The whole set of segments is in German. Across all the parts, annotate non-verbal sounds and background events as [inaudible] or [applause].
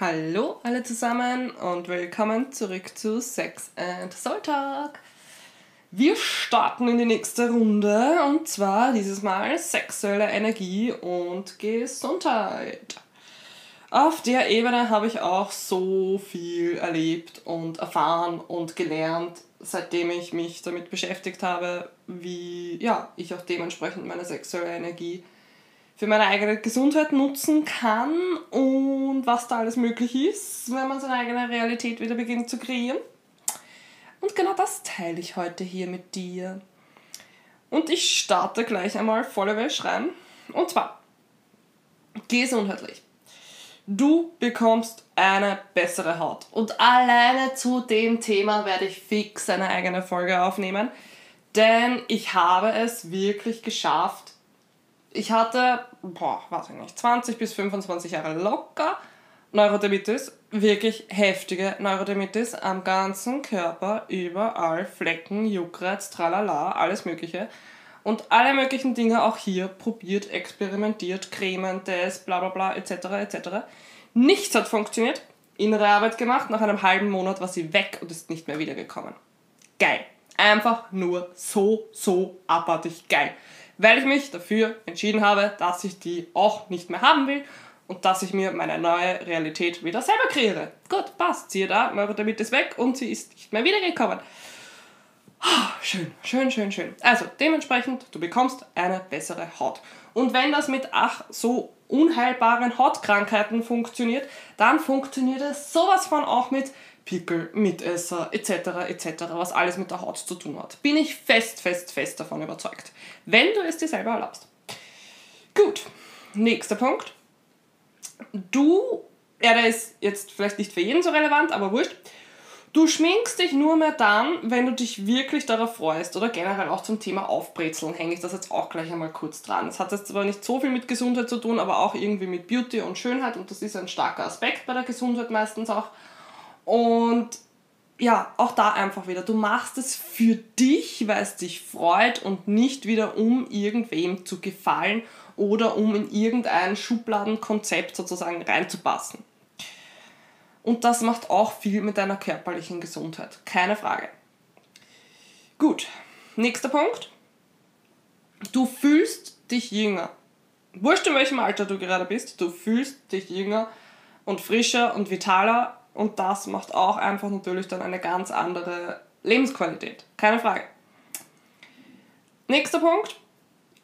Hallo alle zusammen und willkommen zurück zu Sex and Soul Talk. Wir starten in die nächste Runde und zwar dieses Mal sexuelle Energie und Gesundheit. Auf der Ebene habe ich auch so viel erlebt und erfahren und gelernt, seitdem ich mich damit beschäftigt habe, wie ja, ich auch dementsprechend meine sexuelle Energie für meine eigene Gesundheit nutzen kann und was da alles möglich ist, wenn man seine eigene Realität wieder beginnt zu kreieren. Und genau das teile ich heute hier mit dir. Und ich starte gleich einmal volle Wäsche rein. Und zwar gesundheitlich. Du bekommst eine bessere Haut. Und alleine zu dem Thema werde ich fix eine eigene Folge aufnehmen. Denn ich habe es wirklich geschafft, ich hatte, boah, weiß ich nicht, 20 bis 25 Jahre locker Neurodermitis, wirklich heftige Neurodermitis am ganzen Körper, überall Flecken, Juckreiz, tralala, alles Mögliche. Und alle möglichen Dinge auch hier probiert, experimentiert, Cremen, Test, bla bla bla, etc. etc. Nichts hat funktioniert. Innere Arbeit gemacht, nach einem halben Monat war sie weg und ist nicht mehr wiedergekommen. Geil. Einfach nur so, so abartig geil weil ich mich dafür entschieden habe, dass ich die auch nicht mehr haben will und dass ich mir meine neue Realität wieder selber kreiere. Gut, passt. Siehe da, Neurodermit ist weg und sie ist nicht mehr wiedergekommen. Ah, schön, schön, schön, schön. Also, dementsprechend, du bekommst eine bessere Haut. Und wenn das mit ach so unheilbaren Hautkrankheiten funktioniert, dann funktioniert es sowas von auch mit Pickel, Mitesser etc. etc., was alles mit der Haut zu tun hat. Bin ich fest, fest, fest davon überzeugt. Wenn du es dir selber erlaubst. Gut, nächster Punkt. Du, ja, der ist jetzt vielleicht nicht für jeden so relevant, aber wurscht. Du schminkst dich nur mehr dann, wenn du dich wirklich darauf freust oder generell auch zum Thema Aufbrezeln hänge ich das jetzt auch gleich einmal kurz dran. Das hat jetzt zwar nicht so viel mit Gesundheit zu tun, aber auch irgendwie mit Beauty und Schönheit und das ist ein starker Aspekt bei der Gesundheit meistens auch. Und ja, auch da einfach wieder, du machst es für dich, weil es dich freut und nicht wieder um irgendwem zu gefallen oder um in irgendein Schubladenkonzept sozusagen reinzupassen. Und das macht auch viel mit deiner körperlichen Gesundheit, keine Frage. Gut, nächster Punkt. Du fühlst dich jünger. Wurscht in welchem Alter du gerade bist, du fühlst dich jünger und frischer und vitaler und das macht auch einfach natürlich dann eine ganz andere Lebensqualität. Keine Frage. Nächster Punkt.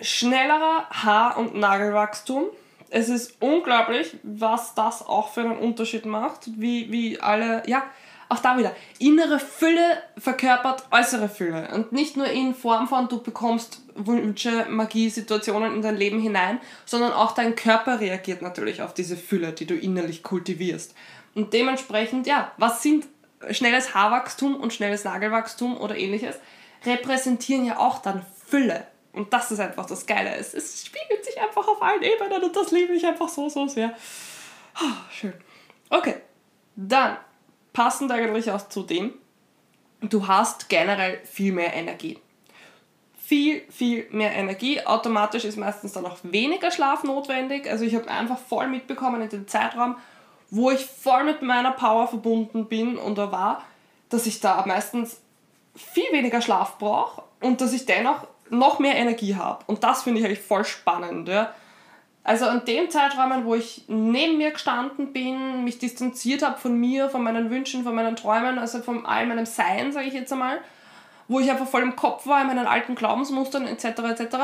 Schnellerer Haar- und Nagelwachstum. Es ist unglaublich, was das auch für einen Unterschied macht. Wie, wie alle, ja, auch da wieder, innere Fülle verkörpert äußere Fülle. Und nicht nur in Form von, du bekommst Wünsche, Magie-Situationen in dein Leben hinein, sondern auch dein Körper reagiert natürlich auf diese Fülle, die du innerlich kultivierst. Und dementsprechend, ja, was sind schnelles Haarwachstum und schnelles Nagelwachstum oder ähnliches, repräsentieren ja auch dann Fülle. Und das ist einfach das Geile. Es, es spiegelt sich einfach auf allen Ebenen und das liebe ich einfach so, so sehr. Oh, schön. Okay, dann passend eigentlich auch zu dem, du hast generell viel mehr Energie. Viel, viel mehr Energie. Automatisch ist meistens dann auch weniger Schlaf notwendig. Also ich habe einfach voll mitbekommen in dem Zeitraum, wo ich voll mit meiner Power verbunden bin und da war, dass ich da meistens viel weniger Schlaf brauche und dass ich dennoch noch mehr Energie habe. Und das finde ich eigentlich voll spannend. Ja. Also an dem Zeitraum, wo ich neben mir gestanden bin, mich distanziert habe von mir, von meinen Wünschen, von meinen Träumen, also von all meinem Sein, sage ich jetzt einmal, wo ich einfach voll im Kopf war, in meinen alten Glaubensmustern etc. etc.,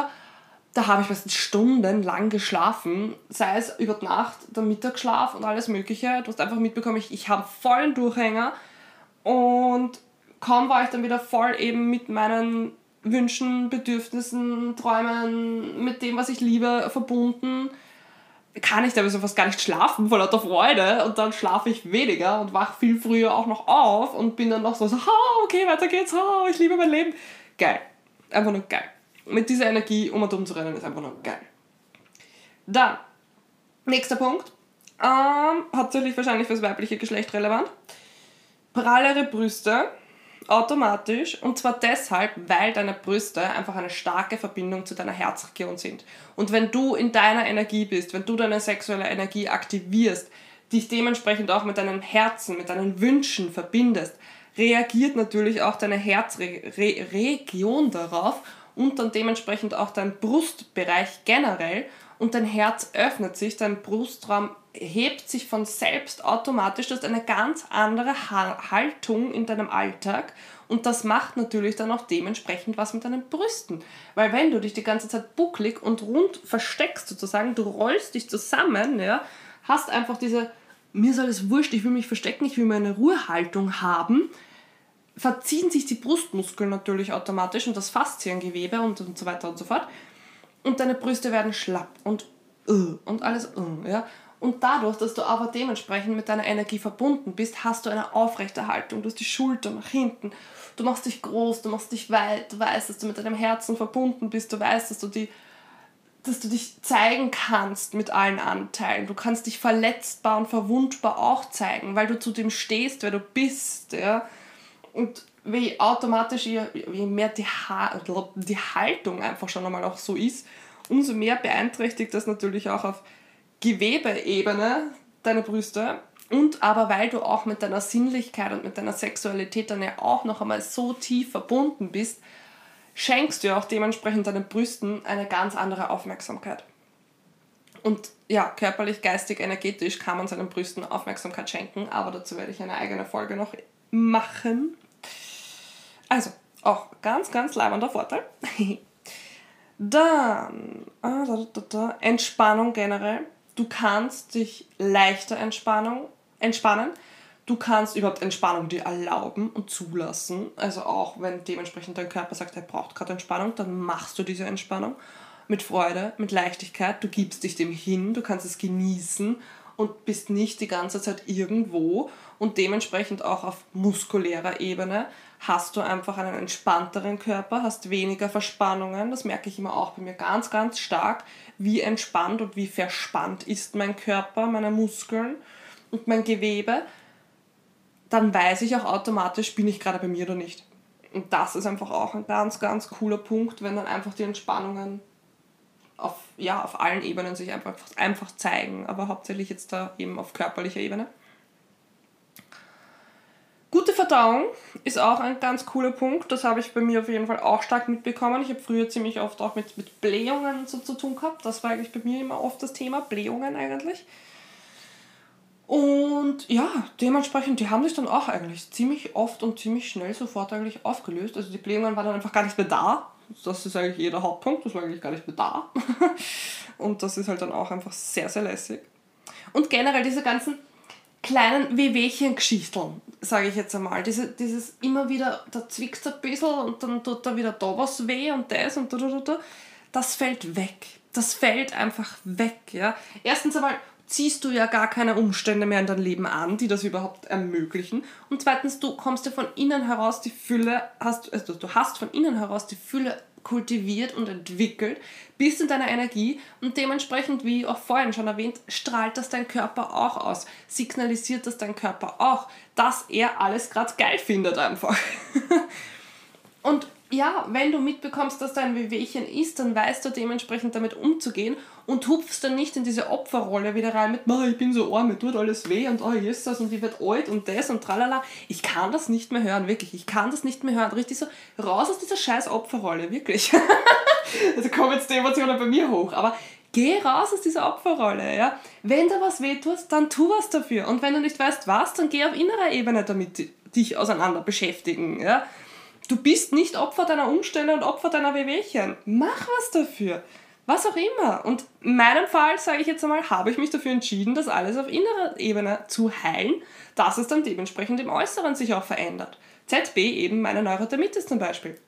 da habe ich meistens stundenlang geschlafen, sei es über Nacht, der Mittagsschlaf und alles Mögliche. Du hast einfach mitbekommen, ich, ich habe vollen Durchhänger und kaum war ich dann wieder voll eben mit meinen Wünschen, Bedürfnissen, Träumen, mit dem, was ich liebe, verbunden, kann ich teilweise fast gar nicht schlafen vor lauter Freude und dann schlafe ich weniger und wach viel früher auch noch auf und bin dann noch so, so oh, okay, weiter geht's, oh, ich liebe mein Leben. Geil. Einfach nur geil mit dieser Energie um und um zu rennen, ist einfach nur geil. Dann, nächster Punkt. Ähm, hauptsächlich wahrscheinlich fürs weibliche Geschlecht relevant. Prallere Brüste, automatisch. Und zwar deshalb, weil deine Brüste einfach eine starke Verbindung zu deiner Herzregion sind. Und wenn du in deiner Energie bist, wenn du deine sexuelle Energie aktivierst, dich dementsprechend auch mit deinem Herzen, mit deinen Wünschen verbindest, reagiert natürlich auch deine Herzregion darauf und dann dementsprechend auch dein Brustbereich generell und dein Herz öffnet sich, dein Brustraum hebt sich von selbst automatisch. Du hast eine ganz andere Haltung in deinem Alltag und das macht natürlich dann auch dementsprechend was mit deinen Brüsten. Weil wenn du dich die ganze Zeit bucklig und rund versteckst sozusagen, du rollst dich zusammen, ja, hast einfach diese, mir ist alles wurscht, ich will mich verstecken, ich will meine Ruhehaltung haben, verziehen sich die Brustmuskeln natürlich automatisch und das Fasziengewebe und, und so weiter und so fort. Und deine Brüste werden schlapp und uh, und alles uh, ja. Und dadurch, dass du aber dementsprechend mit deiner Energie verbunden bist, hast du eine aufrechte Haltung. Du hast die Schulter nach hinten. Du machst dich groß, du machst dich weit. Du weißt, dass du mit deinem Herzen verbunden bist. Du weißt, dass du, die, dass du dich zeigen kannst mit allen Anteilen. Du kannst dich verletzbar und verwundbar auch zeigen, weil du zu dem stehst, wer du bist. Ja? Und wie automatisch, je, je mehr die, ha die Haltung einfach schon einmal auch so ist, umso mehr beeinträchtigt das natürlich auch auf Gewebeebene deine Brüste und aber weil du auch mit deiner Sinnlichkeit und mit deiner Sexualität dann ja auch noch einmal so tief verbunden bist, schenkst du ja auch dementsprechend deinen Brüsten eine ganz andere Aufmerksamkeit. Und ja, körperlich, geistig, energetisch kann man seinen Brüsten Aufmerksamkeit schenken, aber dazu werde ich eine eigene Folge noch machen. Also, auch ganz, ganz leibender Vorteil. [laughs] Dann, ah, Entspannung generell du kannst dich leichter Entspannung, entspannen. Du kannst überhaupt Entspannung dir erlauben und zulassen. Also auch wenn dementsprechend dein Körper sagt, er braucht gerade Entspannung, dann machst du diese Entspannung mit Freude, mit Leichtigkeit. Du gibst dich dem hin, du kannst es genießen und bist nicht die ganze Zeit irgendwo und dementsprechend auch auf muskulärer Ebene hast du einfach einen entspannteren Körper, hast weniger Verspannungen. Das merke ich immer auch bei mir ganz, ganz stark, wie entspannt und wie verspannt ist mein Körper, meine Muskeln und mein Gewebe. Dann weiß ich auch automatisch, bin ich gerade bei mir oder nicht. Und das ist einfach auch ein ganz, ganz cooler Punkt, wenn dann einfach die Entspannungen auf, ja, auf allen Ebenen sich einfach, einfach zeigen, aber hauptsächlich jetzt da eben auf körperlicher Ebene. Gute Verdauung ist auch ein ganz cooler Punkt. Das habe ich bei mir auf jeden Fall auch stark mitbekommen. Ich habe früher ziemlich oft auch mit, mit Blähungen so zu tun gehabt. Das war eigentlich bei mir immer oft das Thema, Blähungen eigentlich. Und ja, dementsprechend, die haben sich dann auch eigentlich ziemlich oft und ziemlich schnell sofort eigentlich aufgelöst. Also die Blähungen waren dann einfach gar nicht mehr da. Das ist eigentlich jeder Hauptpunkt, das war eigentlich gar nicht mehr da. [laughs] und das ist halt dann auch einfach sehr, sehr lässig. Und generell diese ganzen kleinen Wehwehchen-Geschichteln, sage ich jetzt einmal. Diese, dieses immer wieder, da zwickt ein bisschen und dann tut da wieder da was weh und das und da, da, da. Das fällt weg. Das fällt einfach weg. Ja? Erstens einmal ziehst du ja gar keine Umstände mehr in dein Leben an, die das überhaupt ermöglichen. Und zweitens, du kommst ja von innen heraus die Fülle, hast, also du hast von innen heraus die Fülle kultiviert und entwickelt, bist in deiner Energie und dementsprechend, wie auch vorhin schon erwähnt, strahlt das dein Körper auch aus, signalisiert das dein Körper auch, dass er alles gerade geil findet einfach. [laughs] und ja, wenn du mitbekommst, dass da ein Wehwehchen ist, dann weißt du dementsprechend damit umzugehen und hupfst dann nicht in diese Opferrolle wieder rein mit, ich bin so arm, mir tut alles weh und oh, Jesus und ich werde alt und das und tralala. Ich kann das nicht mehr hören, wirklich. Ich kann das nicht mehr hören. Richtig so, raus aus dieser scheiß Opferrolle, wirklich. [laughs] also kommen jetzt die Emotionen bei mir hoch, aber geh raus aus dieser Opferrolle, ja. Wenn da was weh tust, dann tu was dafür. Und wenn du nicht weißt, was, dann geh auf innerer Ebene damit dich auseinander beschäftigen, ja Du bist nicht Opfer deiner Umstände und Opfer deiner Wehwehchen. Mach was dafür. Was auch immer. Und in meinem Fall, sage ich jetzt einmal, habe ich mich dafür entschieden, das alles auf innerer Ebene zu heilen, dass es dann dementsprechend im Äußeren sich auch verändert. ZB eben meine Neurodermitis zum Beispiel.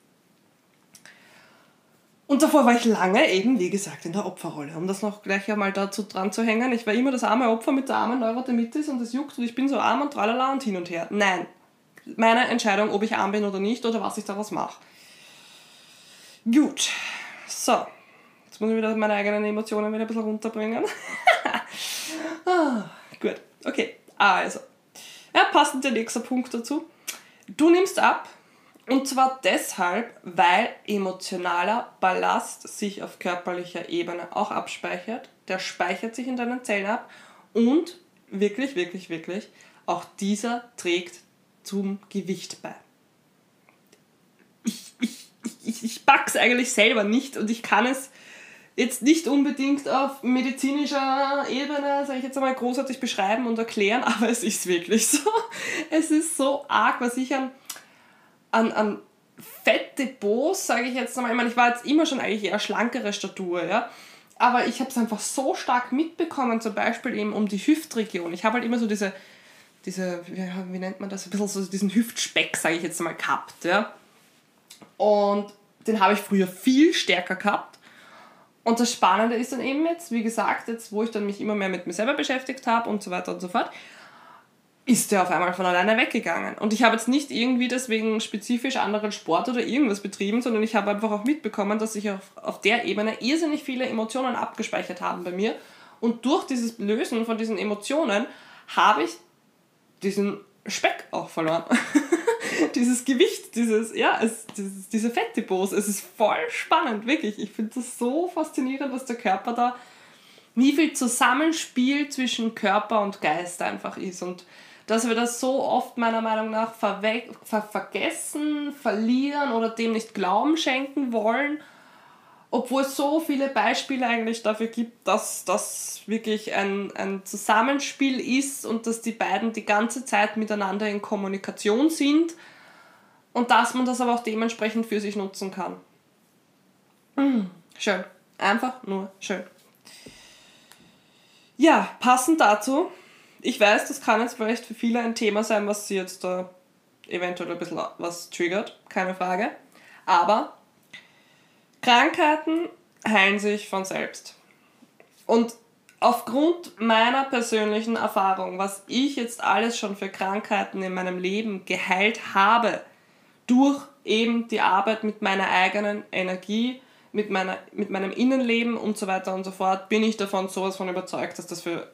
Und davor war ich lange eben, wie gesagt, in der Opferrolle. Um das noch gleich einmal dazu dran zu hängen. Ich war immer das arme Opfer mit der armen Neurodermitis und es juckt und ich bin so arm und tralala und hin und her. Nein, meine Entscheidung, ob ich arm bin oder nicht oder was ich daraus mache. Gut, so. Jetzt muss ich wieder meine eigenen Emotionen wieder ein bisschen runterbringen. [laughs] ah, gut, okay. Also, ja, passend der nächste Punkt dazu. Du nimmst ab und zwar deshalb, weil emotionaler Ballast sich auf körperlicher Ebene auch abspeichert. Der speichert sich in deinen Zellen ab und wirklich, wirklich, wirklich, auch dieser trägt zum Gewicht bei. Ich, ich, ich, ich pack's eigentlich selber nicht und ich kann es jetzt nicht unbedingt auf medizinischer Ebene, sage ich jetzt einmal, großartig beschreiben und erklären, [laughs] aber es ist wirklich so. Es ist so arg, was ich an, an, an Fettdepots, sage ich jetzt einmal, ich meine, ich war jetzt immer schon eigentlich eher schlankere Statur, ja, aber ich habe es einfach so stark mitbekommen, zum Beispiel eben um die Hüftregion. Ich habe halt immer so diese, diese wie, nennt man das, ein bisschen so diesen Hüftspeck, sage ich jetzt mal, gehabt, ja. Und den habe ich früher viel stärker gehabt. Und das Spannende ist dann eben jetzt, wie gesagt, jetzt wo ich dann mich immer mehr mit mir selber beschäftigt habe und so weiter und so fort, ist der auf einmal von alleine weggegangen. Und ich habe jetzt nicht irgendwie deswegen spezifisch anderen Sport oder irgendwas betrieben, sondern ich habe einfach auch mitbekommen, dass sich auf, auf der Ebene irrsinnig viele Emotionen abgespeichert haben bei mir. Und durch dieses Lösen von diesen Emotionen habe ich diesen Speck auch verloren. [laughs] dieses Gewicht, dieses, ja, es, dieses, diese Fettdepots. Es ist voll spannend, wirklich. Ich finde das so faszinierend, was der Körper da, wie viel Zusammenspiel zwischen Körper und Geist einfach ist. Und dass wir das so oft meiner Meinung nach ver vergessen, verlieren oder dem nicht Glauben schenken wollen obwohl es so viele Beispiele eigentlich dafür gibt, dass das wirklich ein, ein Zusammenspiel ist und dass die beiden die ganze Zeit miteinander in Kommunikation sind und dass man das aber auch dementsprechend für sich nutzen kann. Mhm. [clears throat] Schön. Einfach nur schön. Ja, passend dazu, ich weiß, das kann jetzt vielleicht für viele ein Thema sein, was sie jetzt da eventuell ein bisschen was triggert, keine Frage. Aber Krankheiten heilen sich von selbst. Und aufgrund meiner persönlichen Erfahrung, was ich jetzt alles schon für Krankheiten in meinem Leben geheilt habe, durch eben die Arbeit mit meiner eigenen Energie, mit, meiner, mit meinem Innenleben und so weiter und so fort, bin ich davon sowas von überzeugt, dass das für,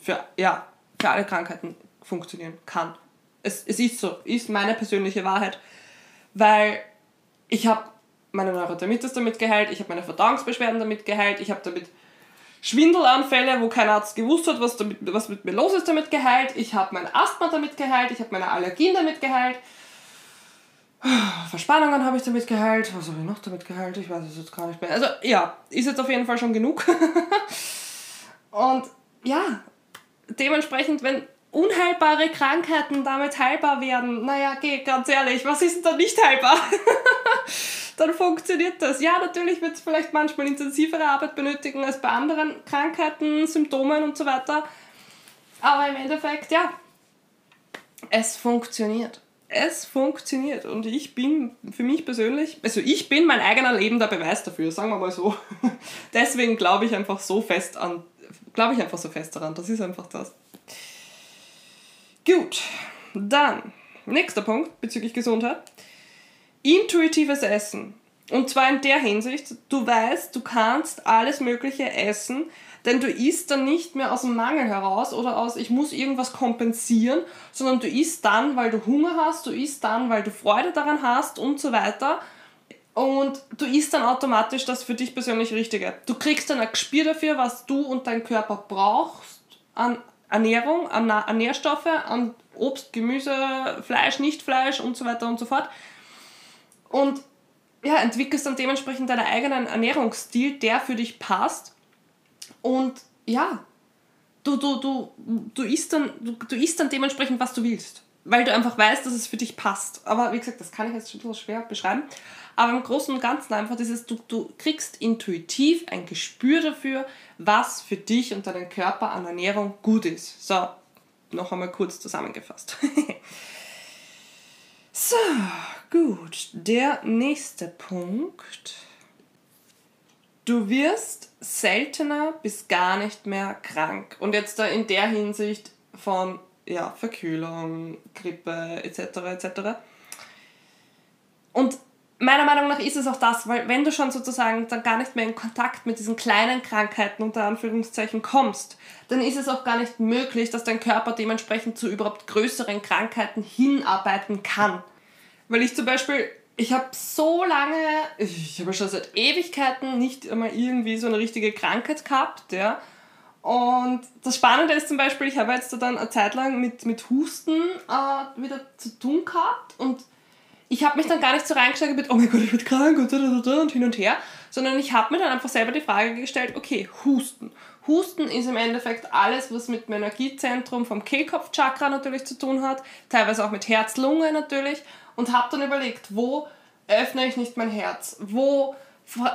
für, ja, für alle Krankheiten funktionieren kann. Es, es ist so, ist meine persönliche Wahrheit, weil ich habe meine Neurodermitis damit geheilt, ich habe meine Verdauungsbeschwerden damit geheilt, ich habe damit Schwindelanfälle, wo kein Arzt gewusst hat, was, damit, was mit mir los ist, damit geheilt, ich habe mein Asthma damit geheilt, ich habe meine Allergien damit geheilt, Verspannungen habe ich damit geheilt, was habe ich noch damit geheilt, ich weiß es jetzt gar nicht mehr. Also ja, ist jetzt auf jeden Fall schon genug. [laughs] Und ja, dementsprechend, wenn unheilbare Krankheiten damit heilbar werden, naja, geh, ganz ehrlich, was ist denn da nicht heilbar? [laughs] dann funktioniert das. Ja, natürlich wird es vielleicht manchmal intensivere Arbeit benötigen als bei anderen Krankheiten, Symptomen und so weiter. Aber im Endeffekt, ja, es funktioniert. Es funktioniert und ich bin für mich persönlich, also ich bin mein eigener lebender Beweis dafür, sagen wir mal so. [laughs] Deswegen glaube ich einfach so fest an, glaube ich einfach so fest daran. Das ist einfach das. Gut, dann nächster Punkt bezüglich Gesundheit intuitives Essen. Und zwar in der Hinsicht, du weißt, du kannst alles Mögliche essen, denn du isst dann nicht mehr aus dem Mangel heraus oder aus, ich muss irgendwas kompensieren, sondern du isst dann, weil du Hunger hast, du isst dann, weil du Freude daran hast und so weiter. Und du isst dann automatisch das für dich persönlich Richtige. Du kriegst dann ein Gespür dafür, was du und dein Körper brauchst an Ernährung, an, an Nährstoffe, an Obst, Gemüse, Fleisch, Nicht-Fleisch und so weiter und so fort und ja, entwickelst dann dementsprechend deinen eigenen Ernährungsstil, der für dich passt. Und ja, du, du, du, du, isst dann, du, du isst dann dementsprechend, was du willst. Weil du einfach weißt, dass es für dich passt. Aber wie gesagt, das kann ich jetzt schon so schwer beschreiben. Aber im Großen und Ganzen einfach dieses, du, du kriegst intuitiv ein Gespür dafür, was für dich und deinen Körper an Ernährung gut ist. So, noch einmal kurz zusammengefasst. [laughs] so, Gut, der nächste Punkt. Du wirst seltener bis gar nicht mehr krank. Und jetzt da in der Hinsicht von ja, Verkühlung, Grippe etc. etc. Und meiner Meinung nach ist es auch das, weil wenn du schon sozusagen dann gar nicht mehr in Kontakt mit diesen kleinen Krankheiten unter Anführungszeichen kommst, dann ist es auch gar nicht möglich, dass dein Körper dementsprechend zu überhaupt größeren Krankheiten hinarbeiten kann. Weil ich zum Beispiel, ich habe so lange, ich habe schon seit Ewigkeiten nicht einmal irgendwie so eine richtige Krankheit gehabt, ja. Und das Spannende ist zum Beispiel, ich habe jetzt dann eine Zeit lang mit, mit Husten äh, wieder zu tun gehabt und ich habe mich dann gar nicht so reingesteckt mit, oh mein Gott, ich werde krank und, und hin und her, sondern ich habe mir dann einfach selber die Frage gestellt, okay, Husten. Husten ist im Endeffekt alles, was mit dem Energiezentrum vom Kehlkopfchakra natürlich zu tun hat, teilweise auch mit Herz-Lunge natürlich und habe dann überlegt, wo öffne ich nicht mein Herz, wo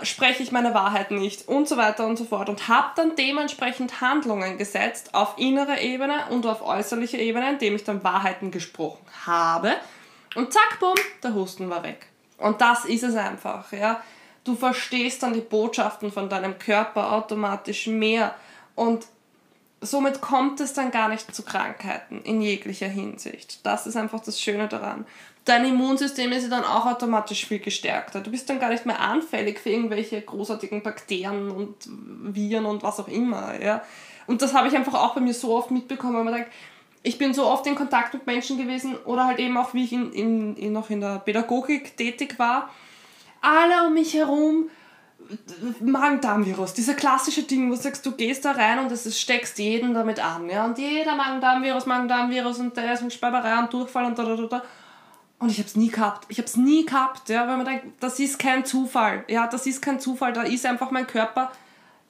spreche ich meine Wahrheit nicht und so weiter und so fort und habe dann dementsprechend Handlungen gesetzt auf innerer Ebene und auf äußerlicher Ebene, indem ich dann Wahrheiten gesprochen habe und zack, bumm, der Husten war weg. Und das ist es einfach, ja. Du verstehst dann die Botschaften von deinem Körper automatisch mehr und somit kommt es dann gar nicht zu Krankheiten in jeglicher Hinsicht. Das ist einfach das Schöne daran. Dein Immunsystem ist dann auch automatisch viel gestärkter. Du bist dann gar nicht mehr anfällig für irgendwelche großartigen Bakterien und Viren und was auch immer. Ja? Und das habe ich einfach auch bei mir so oft mitbekommen, weil man denkt, ich bin so oft in Kontakt mit Menschen gewesen oder halt eben auch, wie ich in, in, in noch in der Pädagogik tätig war. Alle um mich herum Magen-Darm-Virus, dieser klassische Ding, wo du sagst, du gehst da rein und es steckst jeden damit an. Ja? Und jeder Magen-Darm-Virus, Magen-Darm-Virus und der ist mit Sperberei und Durchfall und da, da, da, da. Und ich habe es nie gehabt. Ich habe es nie gehabt, ja, weil man denkt, das ist kein Zufall. Ja, das ist kein Zufall. Da ist einfach mein Körper,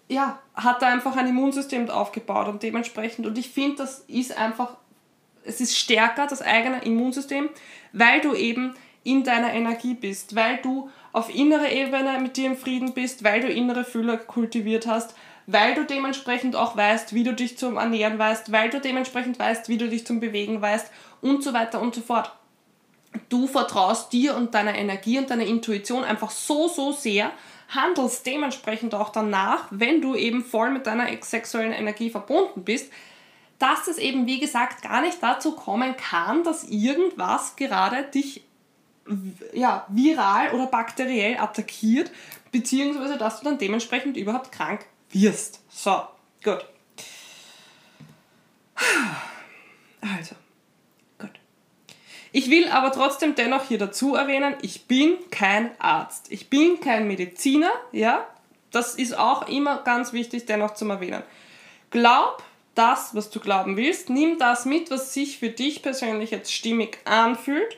ja, hat da einfach ein Immunsystem aufgebaut und dementsprechend. Und ich finde, das ist einfach, es ist stärker, das eigene Immunsystem, weil du eben in deiner Energie bist, weil du auf innerer Ebene mit dir im Frieden bist, weil du innere Fühler kultiviert hast, weil du dementsprechend auch weißt, wie du dich zum Ernähren weißt, weil du dementsprechend weißt, wie du dich zum Bewegen weißt und so weiter und so fort. Du vertraust dir und deiner Energie und deiner Intuition einfach so, so sehr, handelst dementsprechend auch danach, wenn du eben voll mit deiner sexuellen Energie verbunden bist, dass es eben, wie gesagt, gar nicht dazu kommen kann, dass irgendwas gerade dich ja, viral oder bakteriell attackiert, beziehungsweise dass du dann dementsprechend überhaupt krank wirst. So, gut. Also. Ich will aber trotzdem dennoch hier dazu erwähnen, ich bin kein Arzt. Ich bin kein Mediziner, ja. Das ist auch immer ganz wichtig, dennoch zu erwähnen. Glaub das, was du glauben willst. Nimm das mit, was sich für dich persönlich jetzt stimmig anfühlt.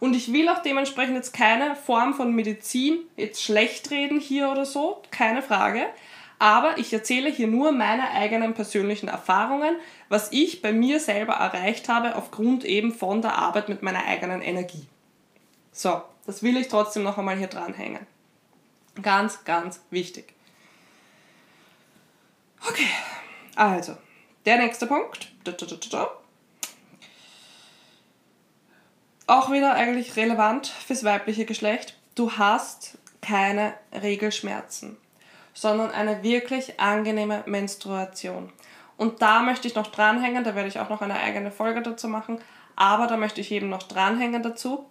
Und ich will auch dementsprechend jetzt keine Form von Medizin jetzt schlecht reden hier oder so, keine Frage. Aber ich erzähle hier nur meine eigenen persönlichen Erfahrungen, was ich bei mir selber erreicht habe aufgrund eben von der Arbeit mit meiner eigenen Energie. So, das will ich trotzdem noch einmal hier dranhängen. Ganz, ganz wichtig. Okay, also, der nächste Punkt auch wieder eigentlich relevant fürs weibliche Geschlecht. Du hast keine Regelschmerzen, sondern eine wirklich angenehme Menstruation. Und da möchte ich noch dranhängen, da werde ich auch noch eine eigene Folge dazu machen, aber da möchte ich eben noch dranhängen dazu.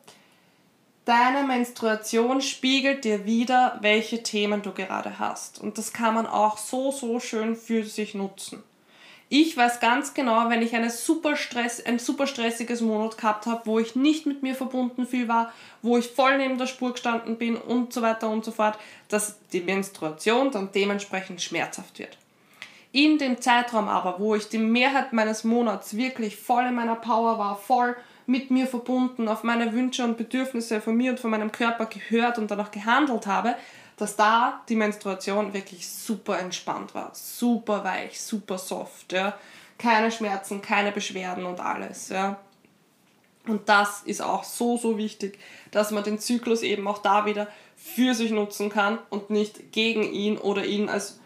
Deine Menstruation spiegelt dir wieder, welche Themen du gerade hast. Und das kann man auch so, so schön für sich nutzen. Ich weiß ganz genau, wenn ich eine super Stress, ein super stressiges Monat gehabt habe, wo ich nicht mit mir verbunden viel war, wo ich voll neben der Spur gestanden bin und so weiter und so fort, dass die Menstruation dann dementsprechend schmerzhaft wird. In dem Zeitraum aber, wo ich die Mehrheit meines Monats wirklich voll in meiner Power war, voll mit mir verbunden, auf meine Wünsche und Bedürfnisse von mir und von meinem Körper gehört und danach gehandelt habe, dass da die Menstruation wirklich super entspannt war. Super weich, super soft. Ja. Keine Schmerzen, keine Beschwerden und alles. Ja. Und das ist auch so, so wichtig, dass man den Zyklus eben auch da wieder für sich nutzen kann und nicht gegen ihn oder ihn als,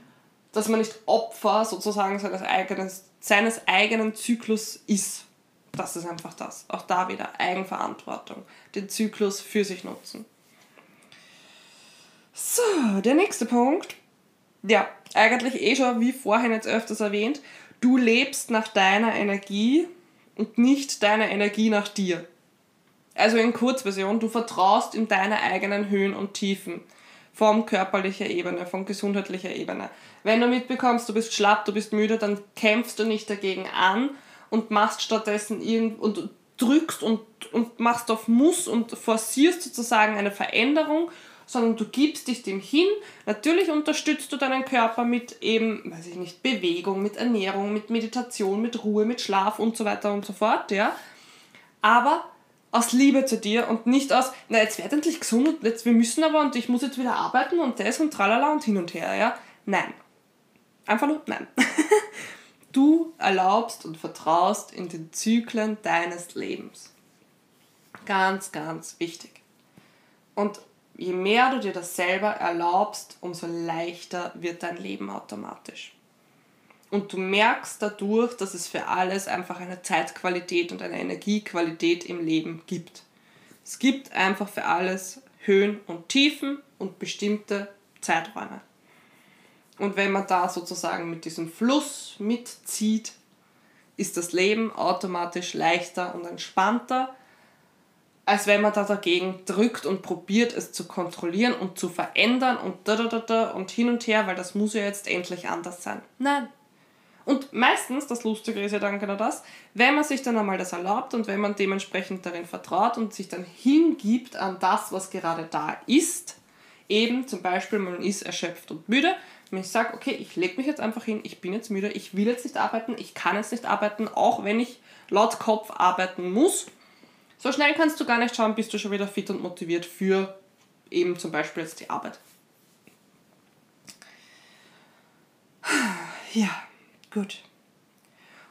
dass man nicht Opfer sozusagen seines eigenen, seines eigenen Zyklus ist. Das ist einfach das. Auch da wieder Eigenverantwortung. Den Zyklus für sich nutzen. So, der nächste Punkt. Ja, eigentlich eh schon, wie vorhin jetzt öfters erwähnt, du lebst nach deiner Energie und nicht deine Energie nach dir. Also in Kurzversion, du vertraust in deine eigenen Höhen und Tiefen von körperlicher Ebene, von gesundheitlicher Ebene. Wenn du mitbekommst, du bist schlapp, du bist müde, dann kämpfst du nicht dagegen an und machst stattdessen irgend und drückst und, und machst auf Muss und forcierst sozusagen eine Veränderung, sondern du gibst dich dem hin. Natürlich unterstützt du deinen Körper mit eben, weiß ich nicht, Bewegung, mit Ernährung, mit Meditation, mit Ruhe, mit Schlaf und so weiter und so fort, ja. Aber aus Liebe zu dir und nicht aus, na jetzt werd endlich gesund und jetzt, wir müssen aber und ich muss jetzt wieder arbeiten und das und tralala und hin und her, ja. Nein. Einfach nur nein. [laughs] du erlaubst und vertraust in den Zyklen deines Lebens. Ganz, ganz wichtig. Und je mehr du dir das selber erlaubst, umso leichter wird dein Leben automatisch. Und du merkst dadurch, dass es für alles einfach eine Zeitqualität und eine Energiequalität im Leben gibt. Es gibt einfach für alles Höhen und Tiefen und bestimmte Zeiträume. Und wenn man da sozusagen mit diesem Fluss mitzieht, ist das Leben automatisch leichter und entspannter, als wenn man da dagegen drückt und probiert, es zu kontrollieren und zu verändern und da da da da und hin und her, weil das muss ja jetzt endlich anders sein. Nein, und meistens, das Lustige ist ja dann genau das, wenn man sich dann einmal das erlaubt und wenn man dementsprechend darin vertraut und sich dann hingibt an das, was gerade da ist, eben zum Beispiel man ist erschöpft und müde, wenn ich sage, okay, ich lege mich jetzt einfach hin, ich bin jetzt müde, ich will jetzt nicht arbeiten, ich kann jetzt nicht arbeiten, auch wenn ich laut Kopf arbeiten muss, so schnell kannst du gar nicht schauen, bist du schon wieder fit und motiviert für eben zum Beispiel jetzt die Arbeit. Ja. Gut.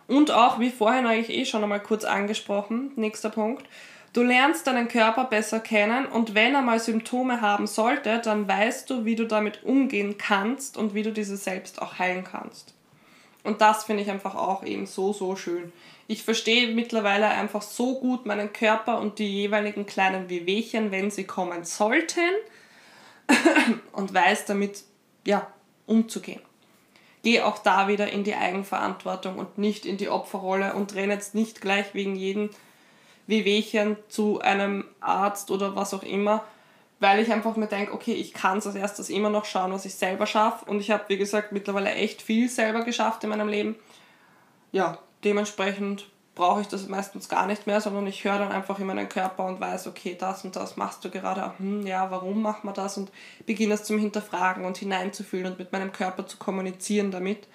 Und auch, wie vorhin eigentlich eh schon einmal kurz angesprochen, nächster Punkt, du lernst deinen Körper besser kennen und wenn er mal Symptome haben sollte, dann weißt du, wie du damit umgehen kannst und wie du diese selbst auch heilen kannst. Und das finde ich einfach auch eben so, so schön. Ich verstehe mittlerweile einfach so gut meinen Körper und die jeweiligen kleinen Wehwehchen, wenn sie kommen sollten [coughs] und weiß damit, ja, umzugehen geh auch da wieder in die Eigenverantwortung und nicht in die Opferrolle und renne jetzt nicht gleich wegen jedem Wehwehchen zu einem Arzt oder was auch immer, weil ich einfach mir denke, okay, ich kann als erstes immer noch schauen, was ich selber schaffe und ich habe, wie gesagt, mittlerweile echt viel selber geschafft in meinem Leben. Ja, dementsprechend brauche ich das meistens gar nicht mehr, sondern ich höre dann einfach in meinen Körper und weiß, okay, das und das machst du gerade, hm, ja, warum macht man das und beginne es zum Hinterfragen und hineinzufühlen und mit meinem Körper zu kommunizieren damit,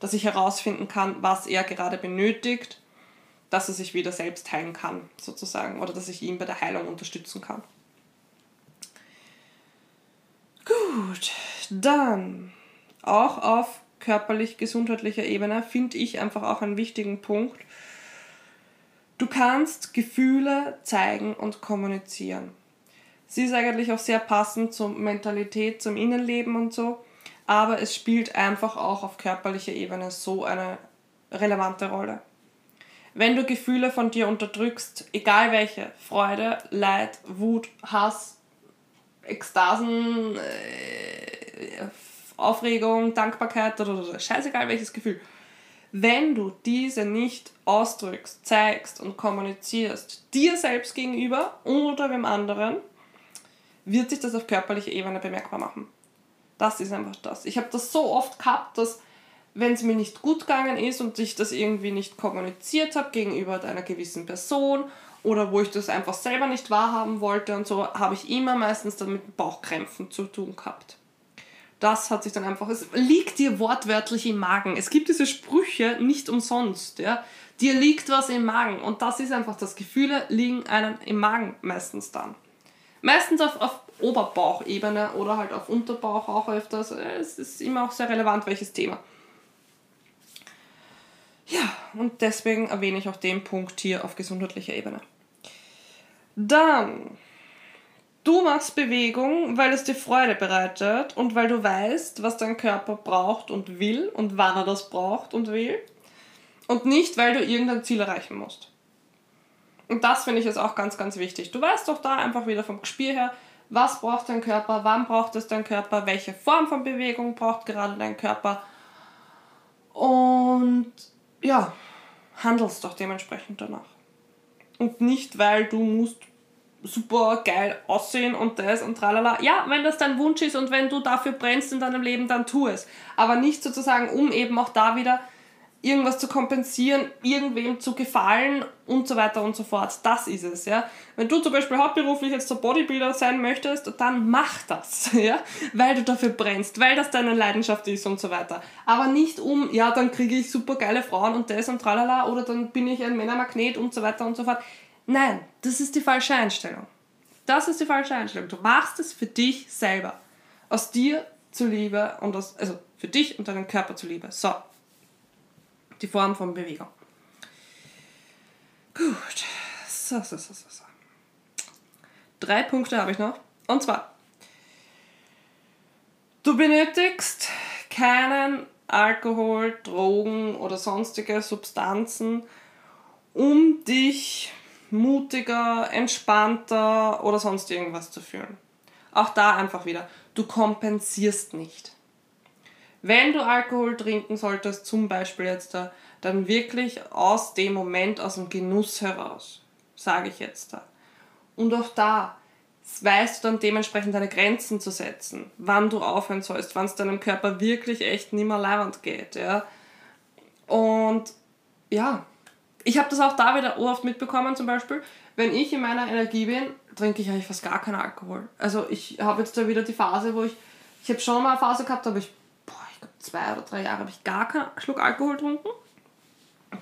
dass ich herausfinden kann, was er gerade benötigt, dass er sich wieder selbst heilen kann, sozusagen, oder dass ich ihn bei der Heilung unterstützen kann. Gut, dann auch auf körperlich-gesundheitlicher Ebene finde ich einfach auch einen wichtigen Punkt, Du kannst Gefühle zeigen und kommunizieren. Sie ist eigentlich auch sehr passend zur Mentalität, zum Innenleben und so, aber es spielt einfach auch auf körperlicher Ebene so eine relevante Rolle. Wenn du Gefühle von dir unterdrückst, egal welche, Freude, Leid, Wut, Hass, Ekstasen, äh, Aufregung, Dankbarkeit oder scheißegal welches Gefühl, wenn du diese nicht ausdrückst, zeigst und kommunizierst, dir selbst gegenüber oder dem anderen, wird sich das auf körperlicher Ebene bemerkbar machen. Das ist einfach das. Ich habe das so oft gehabt, dass wenn es mir nicht gut gegangen ist und ich das irgendwie nicht kommuniziert habe gegenüber einer gewissen Person oder wo ich das einfach selber nicht wahrhaben wollte und so, habe ich immer meistens dann mit Bauchkrämpfen zu tun gehabt das hat sich dann einfach, es liegt dir wortwörtlich im Magen. Es gibt diese Sprüche nicht umsonst, ja. Dir liegt was im Magen und das ist einfach, das Gefühle liegen einem im Magen meistens dann. Meistens auf, auf Oberbauchebene oder halt auf Unterbauch auch öfters. Es ist immer auch sehr relevant, welches Thema. Ja, und deswegen erwähne ich auch den Punkt hier auf gesundheitlicher Ebene. Dann Du machst Bewegung, weil es dir Freude bereitet und weil du weißt, was dein Körper braucht und will und wann er das braucht und will. Und nicht, weil du irgendein Ziel erreichen musst. Und das finde ich ist auch ganz, ganz wichtig. Du weißt doch da einfach wieder vom Gespür her, was braucht dein Körper, wann braucht es dein Körper, welche Form von Bewegung braucht gerade dein Körper. Und ja, handelst doch dementsprechend danach. Und nicht, weil du musst super geil aussehen und das und tralala. Ja, wenn das dein Wunsch ist und wenn du dafür brennst in deinem Leben, dann tu es. Aber nicht sozusagen, um eben auch da wieder irgendwas zu kompensieren, irgendwem zu gefallen und so weiter und so fort. Das ist es, ja. Wenn du zum Beispiel hauptberuflich jetzt so Bodybuilder sein möchtest, dann mach das, [laughs] ja, weil du dafür brennst, weil das deine Leidenschaft ist und so weiter. Aber nicht um, ja, dann kriege ich super geile Frauen und das und tralala oder dann bin ich ein Männermagnet und so weiter und so fort. Nein, das ist die falsche Einstellung. Das ist die falsche Einstellung. Du machst es für dich selber. Aus dir zuliebe und aus, also für dich und deinen Körper zuliebe. So, die Form von Bewegung. Gut. So, so, so, so, so. Drei Punkte habe ich noch. Und zwar, du benötigst keinen Alkohol, Drogen oder sonstige Substanzen, um dich mutiger, entspannter oder sonst irgendwas zu fühlen. Auch da einfach wieder, du kompensierst nicht. Wenn du Alkohol trinken solltest, zum Beispiel jetzt da, dann wirklich aus dem Moment, aus dem Genuss heraus, sage ich jetzt da. Und auch da weißt du dann dementsprechend deine Grenzen zu setzen, wann du aufhören sollst, wann es deinem Körper wirklich echt nicht mehr leibend geht, ja. Und ja, ich habe das auch da wieder oft mitbekommen, zum Beispiel, wenn ich in meiner Energie bin, trinke ich eigentlich fast gar keinen Alkohol. Also ich habe jetzt da wieder die Phase, wo ich, ich habe schon mal eine Phase gehabt, habe ich zwei oder drei Jahre habe ich gar keinen Schluck Alkohol getrunken.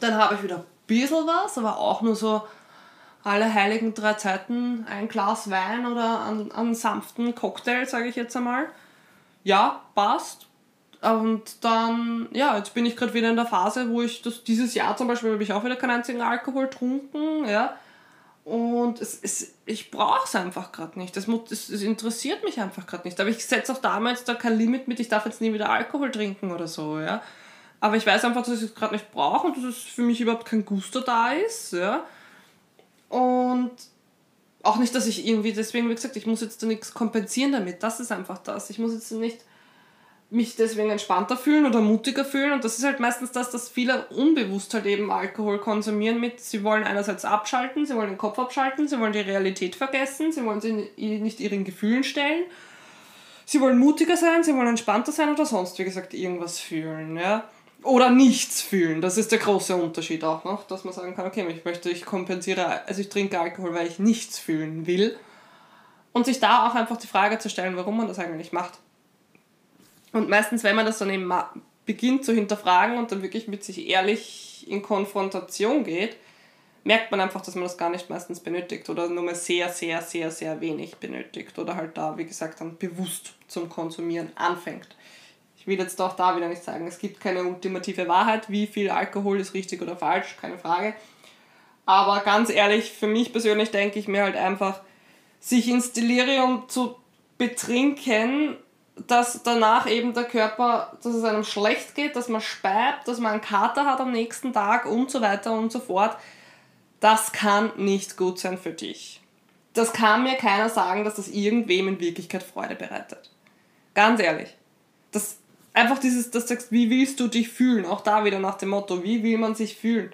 Dann habe ich wieder ein bisschen was, aber auch nur so alle heiligen drei Zeiten ein Glas Wein oder einen, einen sanften Cocktail, sage ich jetzt einmal. Ja, passt. Und dann, ja, jetzt bin ich gerade wieder in der Phase, wo ich das, dieses Jahr zum Beispiel habe ich auch wieder keinen einzigen Alkohol getrunken, ja. Und es, es, ich brauche es einfach gerade nicht. Das, das, das, interessiert mich einfach gerade nicht. Aber ich setze auch damals da kein Limit mit, ich darf jetzt nie wieder Alkohol trinken oder so, ja. Aber ich weiß einfach, dass ich es gerade nicht brauche und dass es für mich überhaupt kein Gusto da ist, ja. Und auch nicht, dass ich irgendwie, deswegen, wie gesagt, ich muss jetzt da nichts kompensieren damit. Das ist einfach das. Ich muss jetzt nicht mich deswegen entspannter fühlen oder mutiger fühlen. Und das ist halt meistens das, dass viele unbewusst halt eben Alkohol konsumieren mit, sie wollen einerseits abschalten, sie wollen den Kopf abschalten, sie wollen die Realität vergessen, sie wollen sich nicht ihren Gefühlen stellen. Sie wollen mutiger sein, sie wollen entspannter sein oder sonst, wie gesagt, irgendwas fühlen. Ja? Oder nichts fühlen. Das ist der große Unterschied auch noch, dass man sagen kann, okay, ich möchte, ich kompensiere, also ich trinke Alkohol, weil ich nichts fühlen will. Und sich da auch einfach die Frage zu stellen, warum man das eigentlich macht. Und meistens, wenn man das dann eben beginnt zu hinterfragen und dann wirklich mit sich ehrlich in Konfrontation geht, merkt man einfach, dass man das gar nicht meistens benötigt oder nur mal sehr, sehr, sehr, sehr wenig benötigt oder halt da, wie gesagt, dann bewusst zum Konsumieren anfängt. Ich will jetzt auch da wieder nicht sagen, es gibt keine ultimative Wahrheit, wie viel Alkohol ist richtig oder falsch, keine Frage. Aber ganz ehrlich, für mich persönlich denke ich mir halt einfach, sich ins Delirium zu betrinken dass danach eben der Körper, dass es einem schlecht geht, dass man speibt, dass man einen Kater hat am nächsten Tag und so weiter und so fort, das kann nicht gut sein für dich. Das kann mir keiner sagen, dass das irgendwem in Wirklichkeit Freude bereitet. Ganz ehrlich. Das einfach dieses, dass du sagst, wie willst du dich fühlen? Auch da wieder nach dem Motto, wie will man sich fühlen?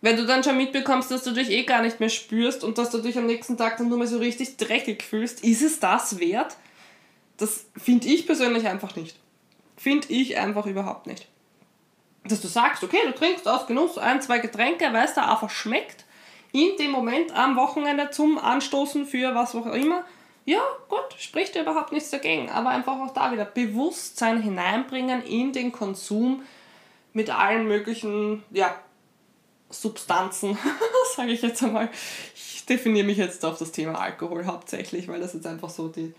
Wenn du dann schon mitbekommst, dass du dich eh gar nicht mehr spürst und dass du dich am nächsten Tag dann nur mal so richtig dreckig fühlst, ist es das wert? Das finde ich persönlich einfach nicht. Finde ich einfach überhaupt nicht. Dass du sagst, okay, du trinkst aus Genuss ein, zwei Getränke, weil es da einfach schmeckt, in dem Moment am Wochenende zum Anstoßen für was auch immer, ja, gut, spricht überhaupt nichts dagegen. Aber einfach auch da wieder Bewusstsein hineinbringen in den Konsum mit allen möglichen, ja, Substanzen, [laughs] sage ich jetzt einmal. Ich definiere mich jetzt auf das Thema Alkohol hauptsächlich, weil das jetzt einfach so die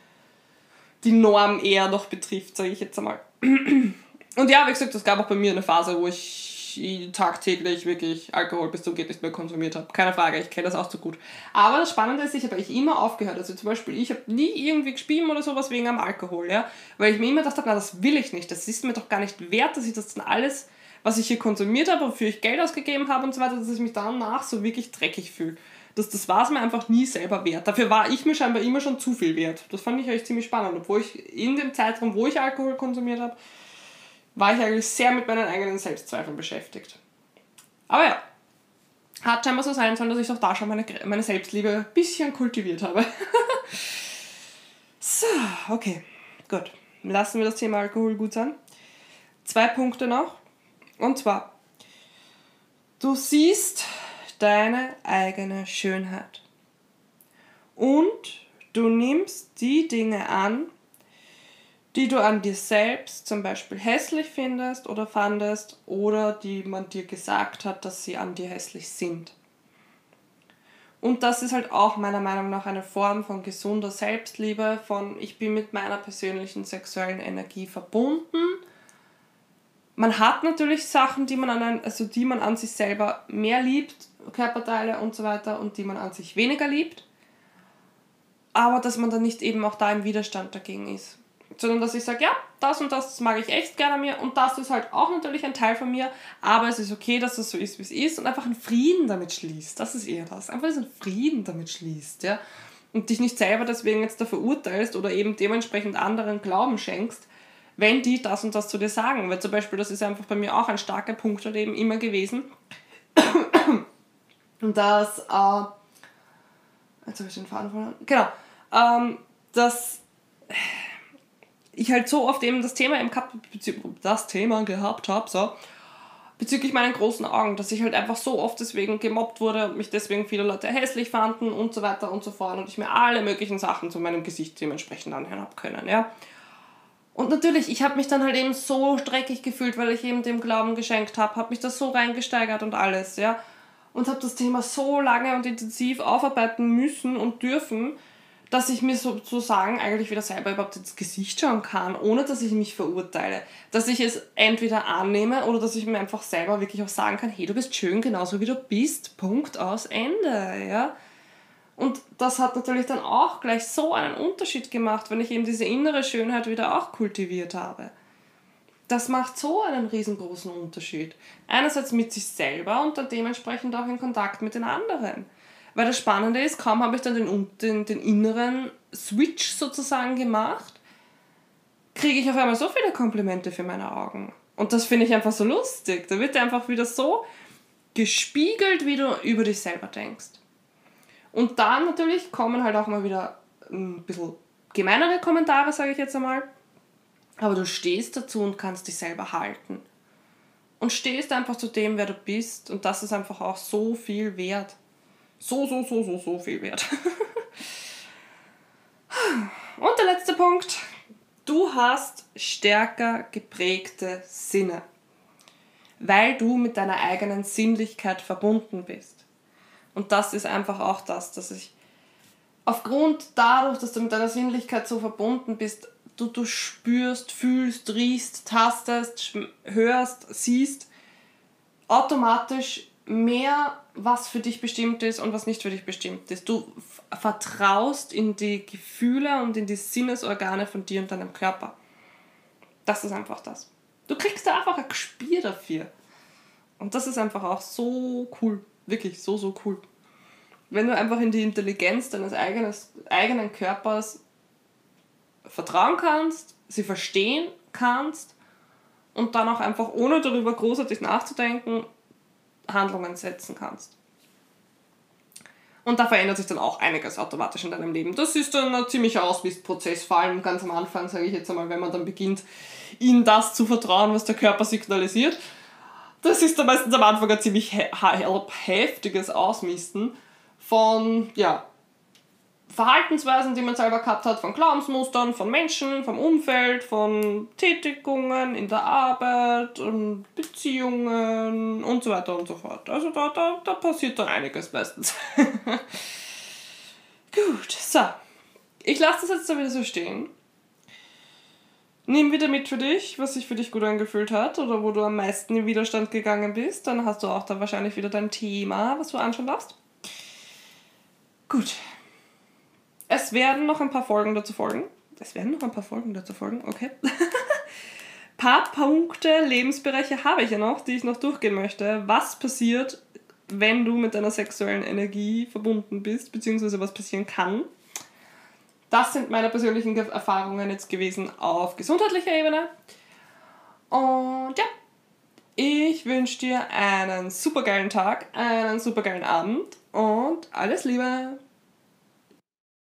die Norm eher noch betrifft, sage ich jetzt einmal. Und ja, wie gesagt, es gab auch bei mir eine Phase, wo ich tagtäglich wirklich Alkohol bis zum geht nicht mehr konsumiert habe. Keine Frage, ich kenne das auch so gut. Aber das Spannende ist, ich habe eigentlich immer aufgehört. Also zum Beispiel, ich habe nie irgendwie gespielt oder sowas wegen am Alkohol, ja. Weil ich mir immer gedacht habe, na, das will ich nicht. Das ist mir doch gar nicht wert, dass ich das dann alles, was ich hier konsumiert habe, wofür ich Geld ausgegeben habe und so weiter, dass ich mich danach so wirklich dreckig fühle das, das war es mir einfach nie selber wert. Dafür war ich mir scheinbar immer schon zu viel wert. Das fand ich eigentlich ziemlich spannend. Obwohl ich in dem Zeitraum, wo ich Alkohol konsumiert habe, war ich eigentlich sehr mit meinen eigenen Selbstzweifeln beschäftigt. Aber ja, hat scheinbar so sein sollen, dass ich auch da schon meine, meine Selbstliebe ein bisschen kultiviert habe. [laughs] so, okay, gut. Lassen wir das Thema Alkohol gut sein. Zwei Punkte noch. Und zwar, Du siehst deine eigene Schönheit. Und du nimmst die Dinge an, die du an dir selbst zum Beispiel hässlich findest oder fandest oder die man dir gesagt hat, dass sie an dir hässlich sind. Und das ist halt auch meiner Meinung nach eine Form von gesunder Selbstliebe, von ich bin mit meiner persönlichen sexuellen Energie verbunden. Man hat natürlich Sachen, die man an, also die man an sich selber mehr liebt, Körperteile und so weiter, und die man an sich weniger liebt. Aber dass man dann nicht eben auch da im Widerstand dagegen ist sondern dass ich sage, ja, das und das, das mag ich echt gerne an mir und das ist halt auch natürlich ein Teil von mir, aber es ist okay, dass es so ist, wie es ist und einfach einen Frieden damit schließt. Das ist eher das. Einfach diesen Frieden damit schließt, ja. Und dich nicht selber deswegen jetzt da verurteilst oder eben dementsprechend anderen Glauben schenkst, wenn die das und das zu dir sagen. Weil zum Beispiel, das ist einfach bei mir auch ein starker Punkt halt eben immer gewesen, [coughs] dass, äh, jetzt habe ich den Faden verloren, genau, ähm, dass ich halt so oft eben das Thema im Cup, das Thema gehabt habe, so, bezüglich meinen großen Augen, dass ich halt einfach so oft deswegen gemobbt wurde und mich deswegen viele Leute hässlich fanden und so weiter und so fort und ich mir alle möglichen Sachen zu meinem Gesicht dementsprechend anhören habe können, ja. Und natürlich, ich habe mich dann halt eben so dreckig gefühlt, weil ich eben dem Glauben geschenkt habe, habe mich da so reingesteigert und alles, ja. Und habe das Thema so lange und intensiv aufarbeiten müssen und dürfen, dass ich mir sozusagen eigentlich wieder selber überhaupt ins Gesicht schauen kann, ohne dass ich mich verurteile. Dass ich es entweder annehme oder dass ich mir einfach selber wirklich auch sagen kann, hey, du bist schön genauso wie du bist, Punkt aus Ende, ja. Und das hat natürlich dann auch gleich so einen Unterschied gemacht, wenn ich eben diese innere Schönheit wieder auch kultiviert habe. Das macht so einen riesengroßen Unterschied. Einerseits mit sich selber und dann dementsprechend auch in Kontakt mit den anderen. Weil das Spannende ist, kaum habe ich dann den, den, den inneren Switch sozusagen gemacht, kriege ich auf einmal so viele Komplimente für meine Augen. Und das finde ich einfach so lustig. Da wird dir einfach wieder so gespiegelt, wie du über dich selber denkst. Und dann natürlich kommen halt auch mal wieder ein bisschen gemeinere Kommentare, sage ich jetzt einmal. Aber du stehst dazu und kannst dich selber halten. Und stehst einfach zu dem, wer du bist. Und das ist einfach auch so viel wert so, so, so, so, so viel wert. [laughs] Und der letzte Punkt. Du hast stärker geprägte Sinne, weil du mit deiner eigenen Sinnlichkeit verbunden bist. Und das ist einfach auch das, dass ich aufgrund dadurch, dass du mit deiner Sinnlichkeit so verbunden bist, du, du spürst, fühlst, riechst, tastest, hörst, siehst, automatisch mehr, was für dich bestimmt ist und was nicht für dich bestimmt ist. Du vertraust in die Gefühle und in die Sinnesorgane von dir und deinem Körper. Das ist einfach das. Du kriegst da einfach ein Gespür dafür. Und das ist einfach auch so cool. Wirklich so, so cool. Wenn du einfach in die Intelligenz deines eigenes, eigenen Körpers vertrauen kannst, sie verstehen kannst und dann auch einfach ohne darüber großartig nachzudenken Handlungen setzen kannst. Und da verändert sich dann auch einiges automatisch in deinem Leben. Das ist dann ein ziemlicher Ausmistprozess, vor allem ganz am Anfang, sage ich jetzt einmal, wenn man dann beginnt, in das zu vertrauen, was der Körper signalisiert. Das ist dann meistens am Anfang ein ziemlich heftiges Ausmisten von, ja, Verhaltensweisen, die man selber gehabt hat, von Glaubensmustern, von Menschen, vom Umfeld, von Tätigungen in der Arbeit und Beziehungen und so weiter und so fort. Also da, da, da passiert dann einiges meistens. [laughs] Gut, so. Ich lasse das jetzt da wieder so stehen. Nimm wieder mit für dich, was sich für dich gut angefühlt hat oder wo du am meisten in Widerstand gegangen bist. Dann hast du auch da wahrscheinlich wieder dein Thema, was du anschauen darfst. Gut, es werden noch ein paar Folgen dazu folgen. Es werden noch ein paar Folgen dazu folgen, okay. [laughs] paar Punkte, Lebensbereiche habe ich ja noch, die ich noch durchgehen möchte. Was passiert, wenn du mit deiner sexuellen Energie verbunden bist, beziehungsweise was passieren kann. Das sind meine persönlichen Erfahrungen jetzt gewesen auf gesundheitlicher Ebene. Und ja, ich wünsche dir einen supergeilen Tag, einen supergeilen Abend und alles Liebe.